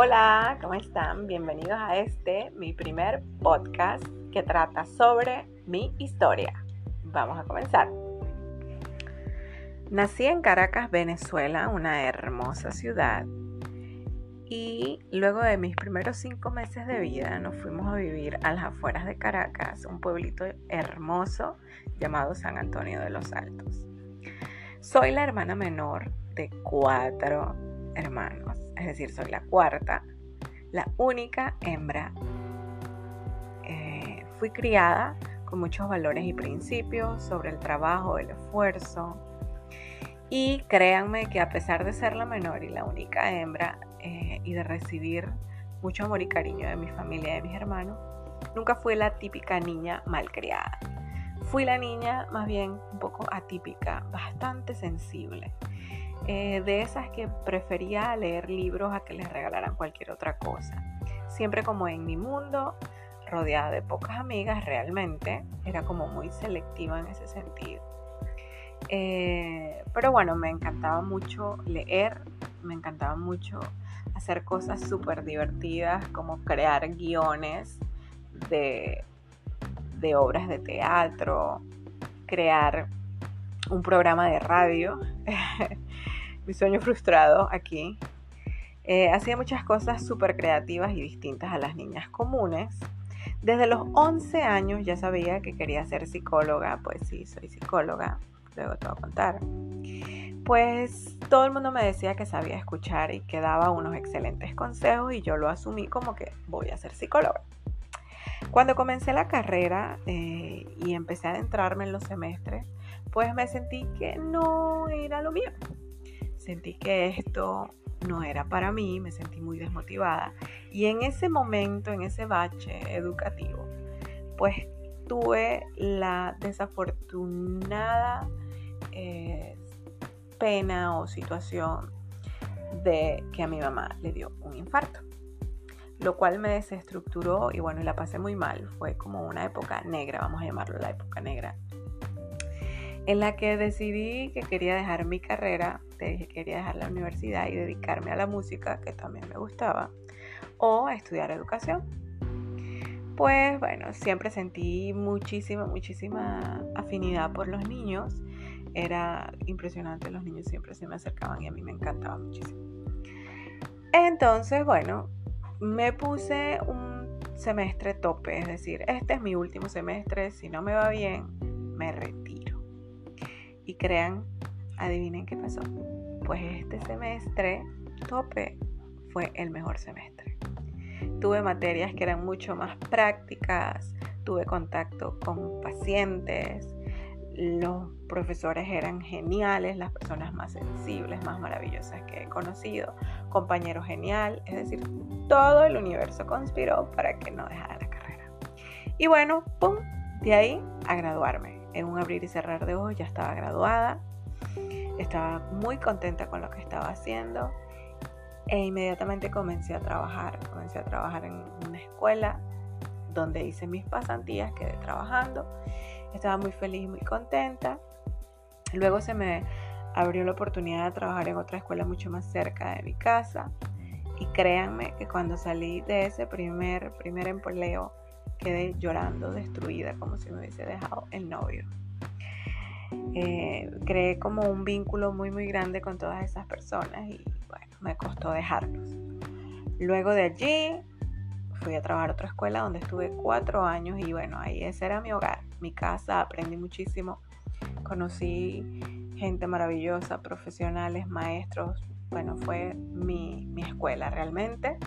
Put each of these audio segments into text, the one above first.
Hola, ¿cómo están? Bienvenidos a este, mi primer podcast que trata sobre mi historia. Vamos a comenzar. Nací en Caracas, Venezuela, una hermosa ciudad. Y luego de mis primeros cinco meses de vida nos fuimos a vivir a las afueras de Caracas, un pueblito hermoso llamado San Antonio de los Altos. Soy la hermana menor de cuatro hermanos, es decir, soy la cuarta, la única hembra. Eh, fui criada con muchos valores y principios sobre el trabajo, el esfuerzo. Y créanme que a pesar de ser la menor y la única hembra eh, y de recibir mucho amor y cariño de mi familia y de mis hermanos, nunca fui la típica niña malcriada. Fui la niña más bien un poco atípica, bastante sensible. Eh, de esas que prefería leer libros a que les regalaran cualquier otra cosa. Siempre como en mi mundo, rodeada de pocas amigas realmente, era como muy selectiva en ese sentido. Eh, pero bueno, me encantaba mucho leer, me encantaba mucho hacer cosas súper divertidas como crear guiones de, de obras de teatro, crear un programa de radio. mi sueño frustrado aquí. Eh, hacía muchas cosas súper creativas y distintas a las niñas comunes. Desde los 11 años ya sabía que quería ser psicóloga, pues sí, soy psicóloga, luego te voy a contar. Pues todo el mundo me decía que sabía escuchar y que daba unos excelentes consejos y yo lo asumí como que voy a ser psicóloga. Cuando comencé la carrera eh, y empecé a adentrarme en los semestres, pues me sentí que no era lo mío sentí que esto no era para mí, me sentí muy desmotivada. Y en ese momento, en ese bache educativo, pues tuve la desafortunada eh, pena o situación de que a mi mamá le dio un infarto, lo cual me desestructuró y bueno, la pasé muy mal. Fue como una época negra, vamos a llamarlo la época negra en la que decidí que quería dejar mi carrera, que quería dejar la universidad y dedicarme a la música, que también me gustaba, o a estudiar educación. Pues bueno, siempre sentí muchísima, muchísima afinidad por los niños. Era impresionante, los niños siempre se me acercaban y a mí me encantaba muchísimo. Entonces, bueno, me puse un semestre tope, es decir, este es mi último semestre, si no me va bien, me retiro. Y crean, adivinen qué pasó. Pues este semestre tope fue el mejor semestre. Tuve materias que eran mucho más prácticas, tuve contacto con pacientes, los profesores eran geniales, las personas más sensibles, más maravillosas que he conocido, compañero genial, es decir, todo el universo conspiró para que no dejara la carrera. Y bueno, ¡pum! De ahí a graduarme en un abrir y cerrar de ojos ya estaba graduada, estaba muy contenta con lo que estaba haciendo e inmediatamente comencé a trabajar, comencé a trabajar en una escuela donde hice mis pasantías, quedé trabajando, estaba muy feliz, muy contenta. Luego se me abrió la oportunidad de trabajar en otra escuela mucho más cerca de mi casa y créanme que cuando salí de ese primer, primer empleo quedé llorando, destruida, como si me hubiese dejado el novio. Eh, creé como un vínculo muy muy grande con todas esas personas y bueno, me costó dejarlos. Luego de allí fui a trabajar a otra escuela donde estuve cuatro años y bueno, ahí ese era mi hogar, mi casa, aprendí muchísimo, conocí gente maravillosa, profesionales, maestros, bueno, fue mi, mi escuela realmente.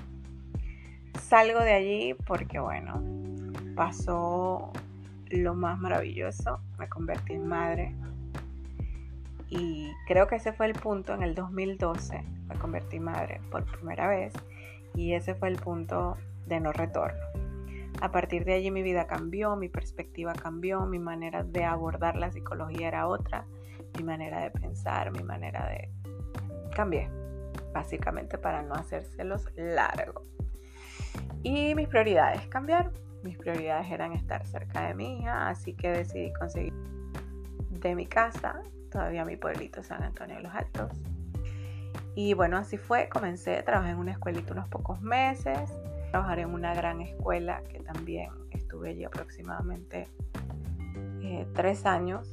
Salgo de allí porque bueno, pasó lo más maravilloso, me convertí en madre. Y creo que ese fue el punto en el 2012, me convertí en madre por primera vez. Y ese fue el punto de no retorno. A partir de allí mi vida cambió, mi perspectiva cambió, mi manera de abordar la psicología era otra, mi manera de pensar, mi manera de... Cambié, básicamente para no hacérselos largo. Y mis prioridades cambiaron mis prioridades eran estar cerca de mi hija, así que decidí conseguir de mi casa, todavía mi pueblito San Antonio de los Altos, Y bueno, así fue, comencé, trabajé en una escuelita unos pocos meses, trabajar en una gran escuela que también estuve allí aproximadamente eh, tres años.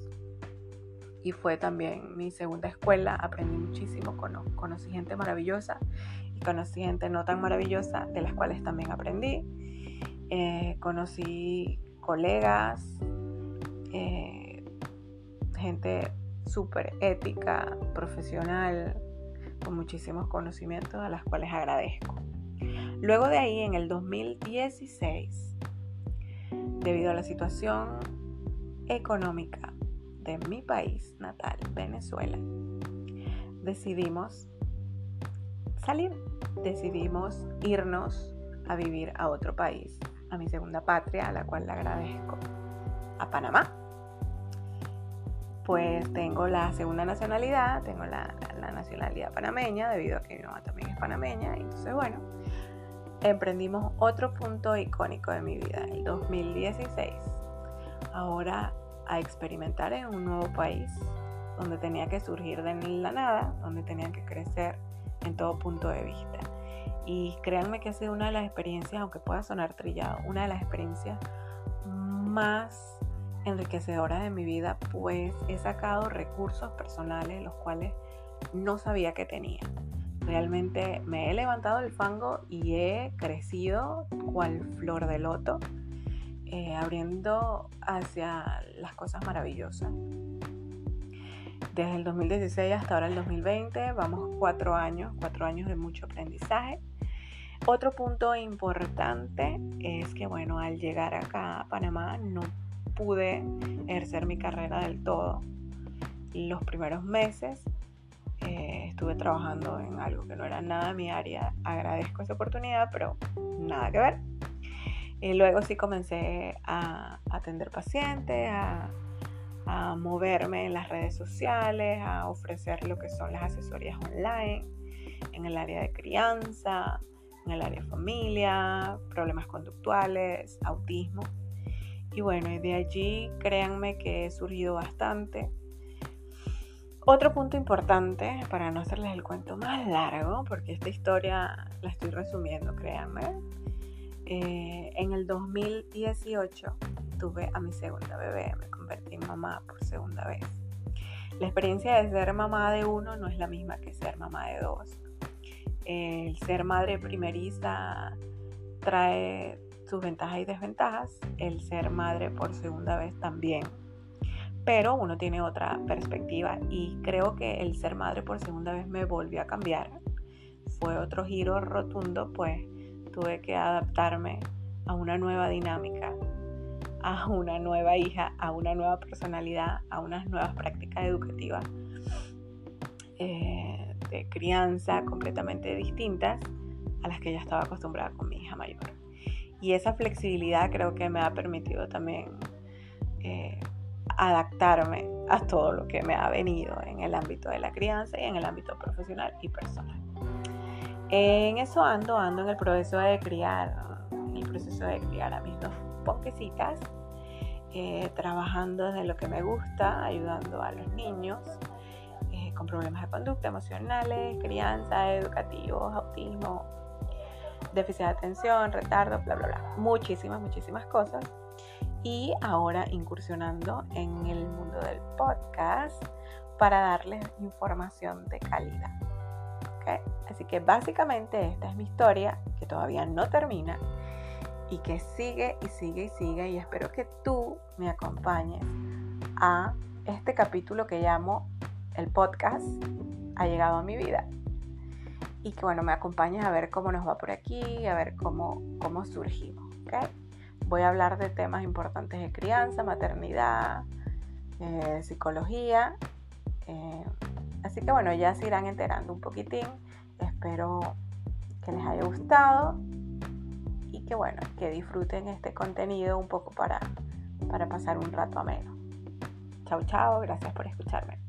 Y fue también mi segunda escuela, aprendí muchísimo, conocí gente maravillosa y conocí gente no tan maravillosa, de las cuales también aprendí. Eh, conocí colegas, eh, gente súper ética, profesional, con muchísimos conocimientos a las cuales agradezco. Luego de ahí, en el 2016, debido a la situación económica de mi país natal, Venezuela, decidimos salir, decidimos irnos a vivir a otro país, a mi segunda patria, a la cual le agradezco, a Panamá pues tengo la segunda nacionalidad, tengo la, nacionalidad panameña, debido a que mi mamá también es panameña. Entonces, bueno, emprendimos otro punto icónico de mi vida, el 2016. Ahora a experimentar en un nuevo país, donde tenía que surgir de la nada, donde tenía que crecer en todo punto de vista. Y créanme que ha sido una de las experiencias, aunque pueda sonar trillado, una de las experiencias más enriquecedora de mi vida, pues he sacado recursos personales los cuales no sabía que tenía. Realmente me he levantado del fango y he crecido cual flor de loto, eh, abriendo hacia las cosas maravillosas. Desde el 2016 hasta ahora el 2020, vamos cuatro años, cuatro años de mucho aprendizaje. Otro punto importante es que, bueno, al llegar acá a Panamá no pude ejercer mi carrera del todo. Los primeros meses eh, estuve trabajando en algo que no era nada mi área. Agradezco esa oportunidad, pero nada que ver. Y luego sí comencé a atender pacientes, a, a moverme en las redes sociales, a ofrecer lo que son las asesorías online en el área de crianza, en el área de familia, problemas conductuales, autismo. Y bueno, de allí créanme que he surgido bastante. Otro punto importante, para no hacerles el cuento más largo, porque esta historia la estoy resumiendo, créanme. Eh, en el 2018 tuve a mi segunda bebé, me convertí en mamá por segunda vez. La experiencia de ser mamá de uno no es la misma que ser mamá de dos. El ser madre primeriza trae sus ventajas y desventajas, el ser madre por segunda vez también. Pero uno tiene otra perspectiva y creo que el ser madre por segunda vez me volvió a cambiar. Fue otro giro rotundo, pues tuve que adaptarme a una nueva dinámica, a una nueva hija, a una nueva personalidad, a unas nuevas prácticas educativas eh, de crianza completamente distintas a las que ya estaba acostumbrada con mi hija mayor. Y esa flexibilidad creo que me ha permitido también eh, adaptarme a todo lo que me ha venido en el ámbito de la crianza y en el ámbito profesional y personal. En eso ando, ando en el proceso de criar, en el proceso de criar a mis dos ponquecitas, eh, trabajando desde lo que me gusta, ayudando a los niños eh, con problemas de conducta emocionales, crianza, educativos, autismo, déficit de atención, retardo, bla, bla, bla. Muchísimas, muchísimas cosas. Y ahora incursionando en el mundo del podcast para darles información de calidad. ¿Okay? Así que básicamente esta es mi historia que todavía no termina y que sigue y sigue y sigue y espero que tú me acompañes a este capítulo que llamo el podcast ha llegado a mi vida y que bueno, me acompañes a ver cómo nos va por aquí, a ver cómo, cómo surgimos. Voy a hablar de temas importantes de crianza, maternidad, eh, psicología. Eh, así que bueno, ya se irán enterando un poquitín. Espero que les haya gustado y que bueno, que disfruten este contenido un poco para, para pasar un rato ameno. Chao, chao, gracias por escucharme.